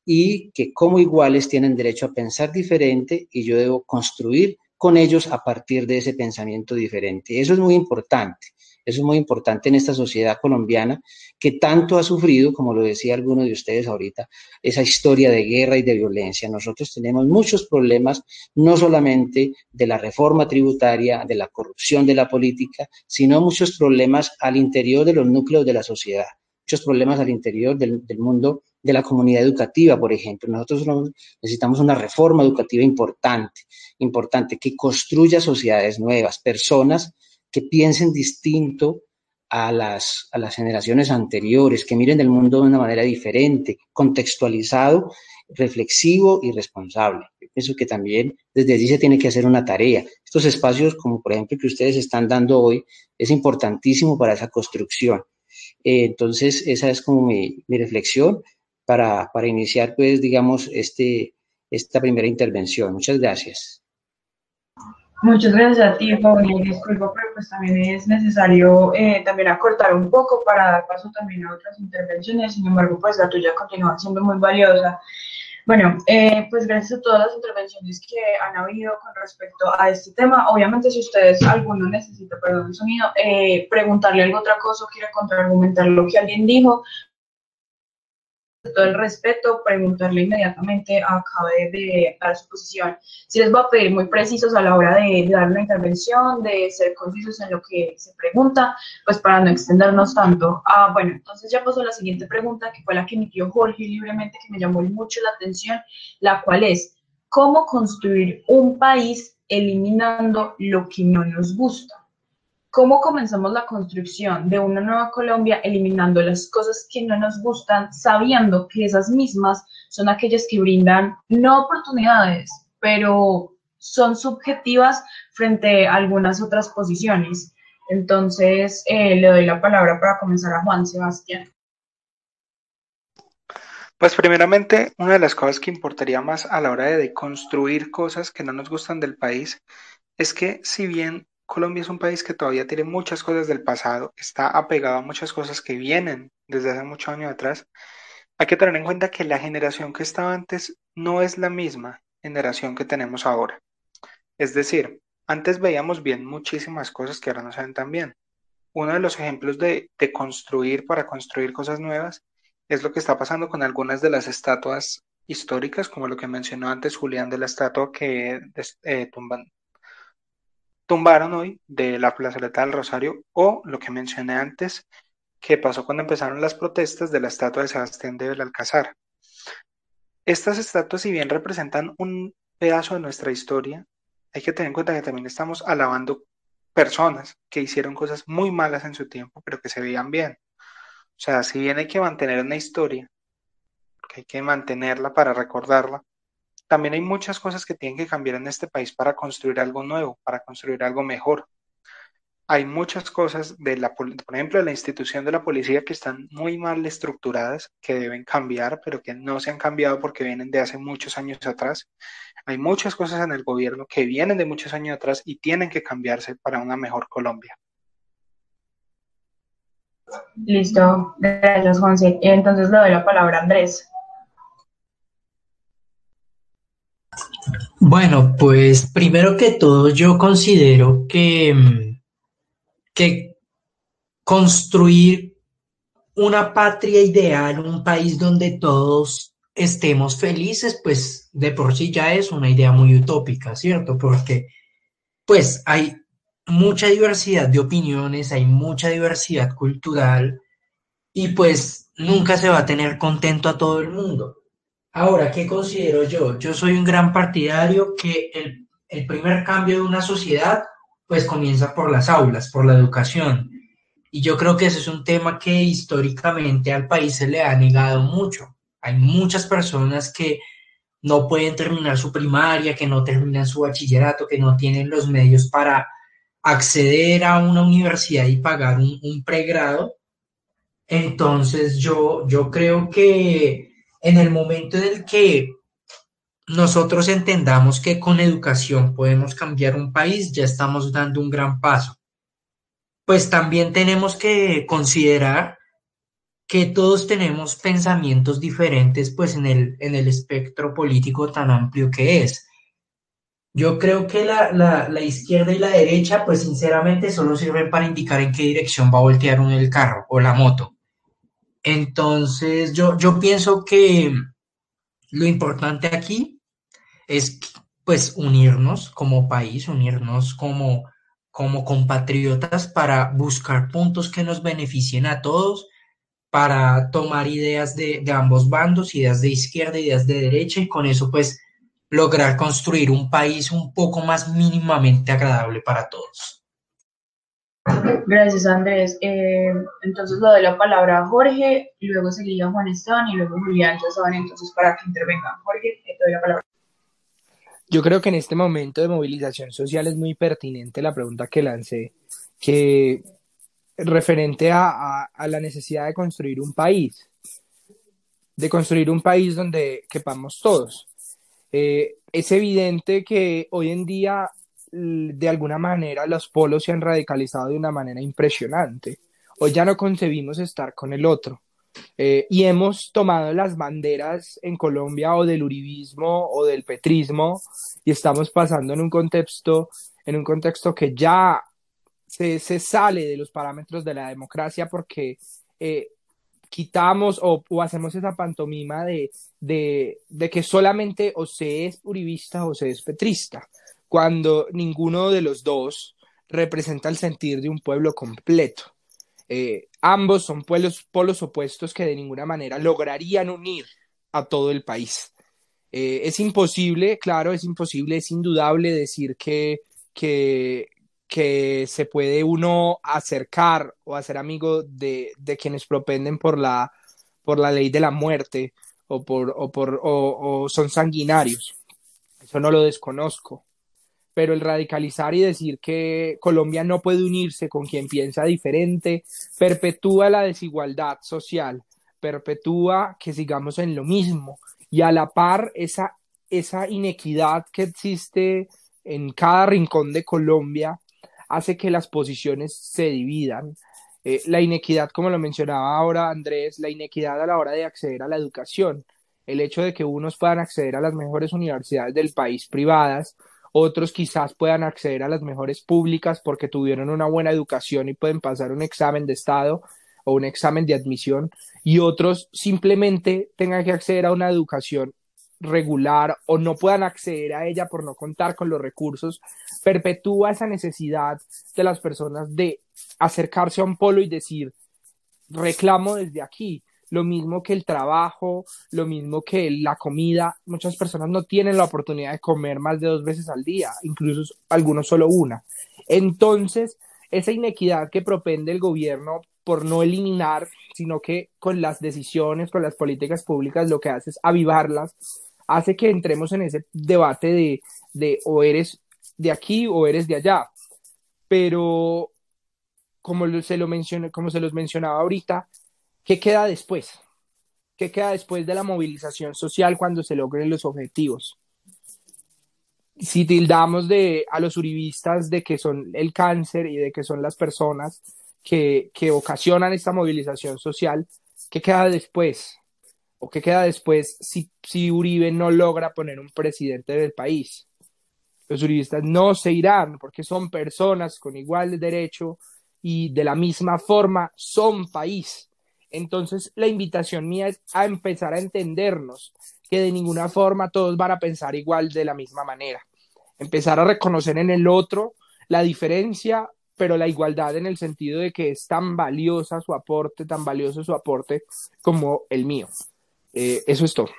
y que como iguales tienen derecho a pensar diferente y yo debo construir con ellos a partir de ese pensamiento diferente. Eso es muy importante. Eso es muy importante en esta sociedad colombiana que tanto ha sufrido, como lo decía alguno de ustedes ahorita, esa historia de guerra y de violencia. Nosotros tenemos muchos problemas, no solamente de la reforma tributaria, de la corrupción de la política, sino muchos problemas al interior de los núcleos de la sociedad, muchos problemas al interior del, del mundo de la comunidad educativa, por ejemplo. Nosotros necesitamos una reforma educativa importante, importante, que construya sociedades nuevas, personas que piensen distinto a las, a las generaciones anteriores, que miren el mundo de una manera diferente, contextualizado, reflexivo y responsable. pienso que también desde allí se tiene que hacer una tarea. Estos espacios, como por ejemplo que ustedes están dando hoy, es importantísimo para esa construcción. Eh, entonces, esa es como mi, mi reflexión para, para iniciar, pues, digamos, este, esta primera intervención. Muchas gracias. Muchas gracias a ti, Fauni. Disculpa, pero pues también es necesario eh, también acortar un poco para dar paso también a otras intervenciones. Sin embargo, pues la tuya continúa siendo muy valiosa. Bueno, eh, pues gracias a todas las intervenciones que han habido con respecto a este tema. Obviamente, si ustedes, alguno necesita, perdón, el sonido, eh, preguntarle algo otra cosa o quiere contraargumentar lo que alguien dijo, todo el respeto, preguntarle inmediatamente a Cabe de dar su posición. Si les va a pedir muy precisos a la hora de, dar una intervención, de ser concisos en lo que se pregunta, pues para no extendernos tanto. Ah, bueno, entonces ya pasó la siguiente pregunta, que fue la que emitió Jorge libremente, que me llamó mucho la atención, la cual es, ¿cómo construir un país eliminando lo que no nos gusta? ¿Cómo comenzamos la construcción de una nueva Colombia eliminando las cosas que no nos gustan, sabiendo que esas mismas son aquellas que brindan no oportunidades, pero son subjetivas frente a algunas otras posiciones? Entonces, eh, le doy la palabra para comenzar a Juan Sebastián. Pues primeramente, una de las cosas que importaría más a la hora de construir cosas que no nos gustan del país es que si bien Colombia es un país que todavía tiene muchas cosas del pasado, está apegado a muchas cosas que vienen desde hace muchos años atrás. Hay que tener en cuenta que la generación que estaba antes no es la misma generación que tenemos ahora. Es decir, antes veíamos bien muchísimas cosas que ahora no se ven tan bien. Uno de los ejemplos de, construir para construir cosas nuevas es lo que está pasando con algunas de las estatuas históricas, como lo que mencionó antes Julián de la estatua que eh, tumban, tumbaron hoy de la plazoleta del Rosario o lo que mencioné antes, que pasó cuando empezaron las protestas de la estatua de Sebastián de Belalcázar. Estas estatuas, si bien representan un pedazo de nuestra historia, hay que tener en cuenta que también estamos alabando personas que hicieron cosas muy malas en su tiempo, pero que se veían bien. O sea, si bien hay que mantener una historia, que hay que mantenerla para recordarla, también hay muchas cosas que tienen que cambiar en este país para construir algo nuevo, para construir algo mejor. Hay muchas cosas de la, por ejemplo, de la institución de la policía que están muy mal estructuradas, que deben cambiar, pero que no se han cambiado porque vienen de hace muchos años atrás. Hay muchas cosas en el gobierno que vienen de muchos años atrás y tienen que cambiarse para una mejor Colombia. Listo, gracias Juanse. Entonces le doy la palabra a Andrés. Bueno, pues primero que todo yo considero que, mm, que construir una patria ideal, un país donde todos estemos felices, pues de por sí ya es una idea muy utópica, ¿cierto? Porque pues hay mucha diversidad de opiniones, hay mucha diversidad cultural y pues nunca se va a tener contento a todo el mundo. Ahora, ¿qué considero yo? Yo soy un gran partidario que el, el primer cambio de una sociedad pues comienza por las aulas, por la educación. Y yo creo que ese es un tema que históricamente al país se le ha negado mucho. Hay muchas personas que no pueden terminar su primaria, que no terminan su bachillerato, que no tienen los medios para acceder a una universidad y pagar un, pregrado. Entonces yo, yo creo que en el momento en el que nosotros entendamos que con educación podemos cambiar un país, ya estamos dando un gran paso. Pues también tenemos que considerar que todos tenemos pensamientos diferentes pues en el, en el espectro político tan amplio que es. Yo creo que la, la, izquierda y la derecha pues sinceramente solo sirven para indicar en qué dirección va a voltear uno el carro o la moto. Entonces yo, yo pienso que lo importante aquí es pues unirnos como país, unirnos como, como compatriotas para buscar puntos que nos beneficien a todos para tomar ideas de, ambos bandos, ideas de izquierda, ideas de derecha, y con eso pues lograr construir un país un poco más mínimamente agradable para todos. Gracias, Andrés. Eh, entonces le doy la palabra a Jorge, luego seguiría Juan Esteban y luego Julián, ya saben, entonces para que intervengan. Jorge, te doy la palabra. Yo creo que en este momento de movilización social es muy pertinente la pregunta que lancé, que referente a, la necesidad de construir un país, de construir un país donde quepamos todos. Eh, es evidente que hoy en día, de alguna manera, los polos se han radicalizado de una manera impresionante. Hoy ya no concebimos estar con el otro. Eh, y hemos tomado las banderas en Colombia o del uribismo o del petrismo y estamos pasando en un contexto, en un contexto que ya se, sale de los parámetros de la democracia porque eh, quitamos o, hacemos esa pantomima de, de, que solamente o se es uribista o se es petrista, cuando ninguno de los dos representa el sentir de un pueblo completo. Eh, ambos son pueblos, polos opuestos que de ninguna manera lograrían unir a todo el país. Eh, es imposible, claro, es imposible, es indudable decir que, que, se puede uno acercar o hacer amigo de, quienes propenden por la, por la ley de la muerte o, por, o, por, o, son sanguinarios. Eso no lo desconozco. Pero el radicalizar y decir que Colombia no puede unirse con quien piensa diferente perpetúa la desigualdad social, perpetúa que sigamos en lo mismo y a la par esa, esa inequidad que existe en cada rincón de Colombia hace que las posiciones se dividan. Eh, la inequidad, como lo mencionaba ahora Andrés, la inequidad a la hora de acceder a la educación, el hecho de que unos puedan acceder a las mejores universidades del país privadas, otros quizás puedan acceder a las mejores públicas porque tuvieron una buena educación y pueden pasar un examen de estado o un examen de admisión, y otros simplemente tengan que acceder a una educación regular o no puedan acceder a ella por no contar con los recursos, perpetúa esa necesidad de las personas de acercarse a un polo y decir, reclamo desde aquí. Lo mismo que el trabajo, lo mismo que la comida. Muchas personas no tienen la oportunidad de comer más de dos veces al día, incluso algunos solo una. Entonces, esa inequidad que propende el gobierno por no eliminar, sino que con las decisiones, con las políticas públicas, lo que hace es avivarlas, hace que entremos en ese debate de, o eres de aquí o eres de allá. Pero como se, lo mencioné, como se los mencionaba ahorita, ¿qué queda después? ¿Qué queda después de la movilización social cuando se logren los objetivos? Si tildamos de, a los uribistas de que son el cáncer y de que son las personas que, que ocasionan esta movilización social, ¿qué queda después? ¿O qué queda después si, si Uribe no logra poner un presidente del país? Los uribistas no se irán porque son personas con igual derecho y de la misma forma son país. Entonces, la invitación mía es a empezar a entendernos que de ninguna forma todos van a pensar igual de la misma manera. Empezar a reconocer en el otro la diferencia, pero la igualdad en el sentido de que es tan valiosa su aporte, tan valioso su aporte como el mío. Eh, eso es todo.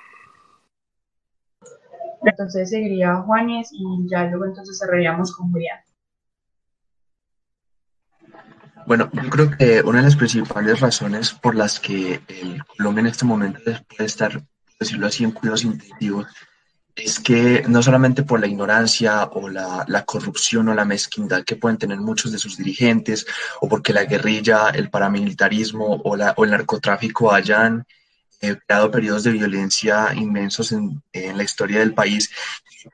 Entonces seguiría Juanes y ya luego entonces cerraríamos con Julián. Bueno, yo creo que una de las principales razones por las que el Colombia en este momento puede estar, por decirlo así, en cuidados intensivos, es que no solamente por la ignorancia o la, corrupción o la mezquindad que pueden tener muchos de sus dirigentes, o porque la guerrilla, el paramilitarismo o, la, o el narcotráfico hayan eh, creado periodos de violencia inmensos en, en la historia del país.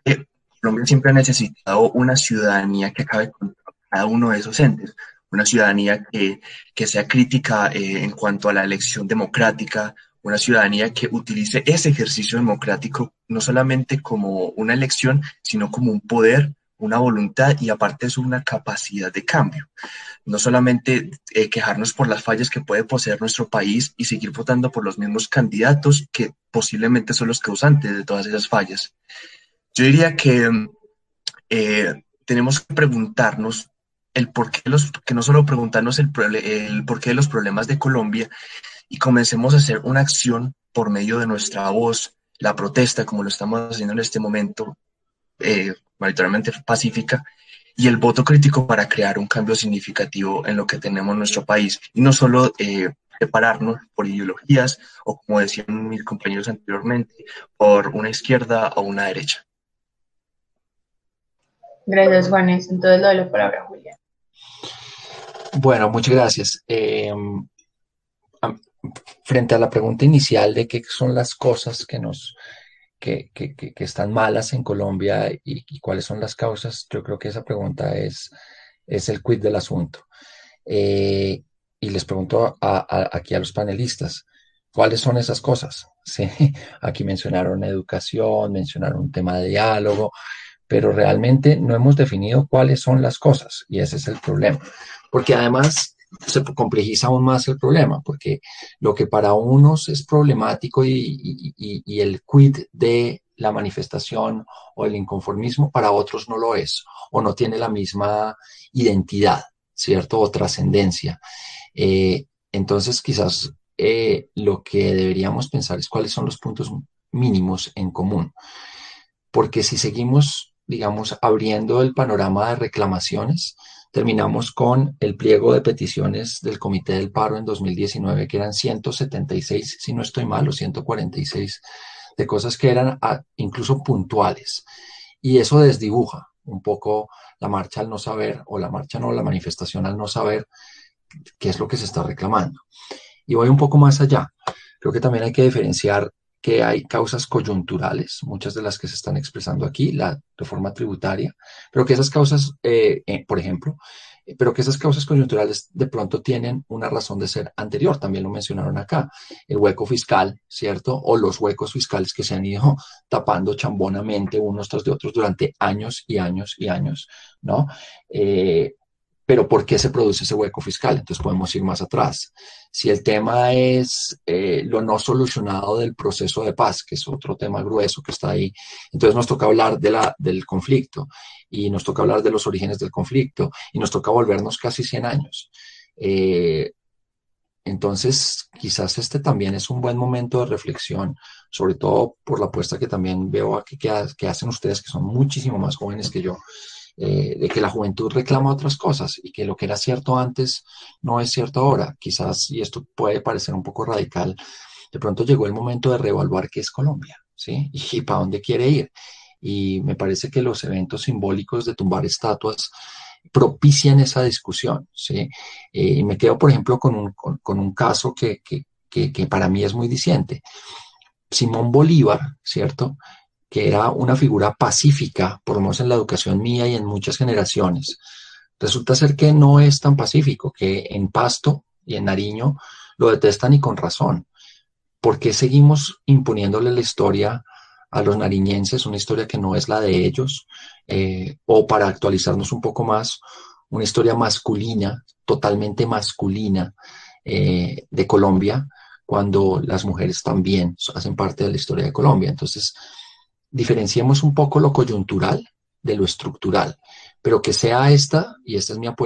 Eh, Colombia siempre ha necesitado una ciudadanía que acabe con cada uno de esos entes, una ciudadanía que, que sea crítica eh, en cuanto a la elección democrática, una ciudadanía que utilice ese ejercicio democrático no solamente como una elección, sino como un poder una voluntad y aparte es una capacidad de cambio. No solamente eh, quejarnos por las fallas que puede poseer nuestro país y seguir votando por los mismos candidatos que posiblemente son los causantes de todas esas fallas. Yo diría que eh, tenemos que preguntarnos el por qué los, que no solo preguntarnos el, el porqué de los problemas de Colombia y comencemos a hacer una acción por medio de nuestra voz, la protesta, como lo estamos haciendo en este momento, eh, mayoritariamente pacífica, y el voto crítico para crear un cambio significativo en lo que tenemos en nuestro país y no solo eh, prepararnos por ideologías o como decían mis compañeros anteriormente, por una izquierda o una derecha. Gracias, Juanes. Entonces lo de la palabra, Julián. Bueno, muchas gracias. Eh, frente a la pregunta inicial de qué son las cosas que nos que, que, que, están malas en Colombia y, cuáles son las causas, yo creo que esa pregunta es, es el quid del asunto. Eh, y les pregunto a, aquí a los panelistas, ¿cuáles son esas cosas? Aquí mencionaron educación, mencionaron un tema de diálogo, pero realmente no hemos definido cuáles son las cosas y ese es el problema. Porque además se complejiza aún más el problema, porque lo que para unos es problemático y, el quid de la manifestación o el inconformismo, para otros no lo es, o no tiene la misma identidad, ¿cierto? O trascendencia. Eh, entonces, quizás eh, lo que deberíamos pensar es cuáles son los puntos mínimos en común, porque si seguimos, digamos, abriendo el panorama de reclamaciones, terminamos con el pliego de peticiones del Comité del Paro en 2019, que eran 176, si no estoy mal, o 146, de cosas que eran ah, incluso puntuales. Y eso desdibuja un poco la marcha al no saber, o la marcha no, la manifestación al no saber qué es lo que se está reclamando. Y voy un poco más allá. Creo que también hay que diferenciar que hay causas coyunturales, muchas de las que se están expresando aquí, la reforma tributaria, pero que esas causas, eh, eh, por ejemplo, eh, pero que esas causas coyunturales de pronto tienen una razón de ser anterior, también lo mencionaron acá, el hueco fiscal, ¿cierto? O los huecos fiscales que se han ido tapando chambonamente unos tras de otros durante años y años y años, ¿no? Pero ¿por qué se produce ese hueco fiscal? Entonces podemos ir más atrás. Si el tema es eh, lo no solucionado del proceso de paz, que es otro tema grueso que está ahí, entonces nos toca hablar de la, del conflicto y nos toca hablar de los orígenes del conflicto y nos toca volvernos casi 100 años. Eh, entonces, quizás este también es un buen momento de reflexión, sobre todo por la apuesta que también veo aquí que hacen ustedes, que son muchísimo más jóvenes que yo, eh, de que la juventud reclama otras cosas y que lo que era cierto antes no es cierto ahora. Quizás, y esto puede parecer un poco radical, de pronto llegó el momento de reevaluar qué es Colombia, ¿sí? Y, para dónde quiere ir. Y me parece que los eventos simbólicos de tumbar estatuas propician esa discusión, ¿sí? Eh, y me quedo, por ejemplo, con un, con, un caso que, que, que, que para mí es muy diciente. Simón Bolívar, ¿cierto? Que era una figura pacífica, por lo menos en la educación mía y en muchas generaciones, Resulta ser que no es tan pacífico, que en Pasto y en Nariño lo detestan y con razón. ¿Por qué seguimos imponiéndole la historia a los nariñenses, una historia que no es la de ellos? Eh, o para actualizarnos un poco más, una historia masculina, totalmente masculina eh, de Colombia, cuando las mujeres también hacen parte de la historia de Colombia. Entonces, diferenciemos un poco lo coyuntural de lo estructural, pero que sea esta, y esta es mi apuesta,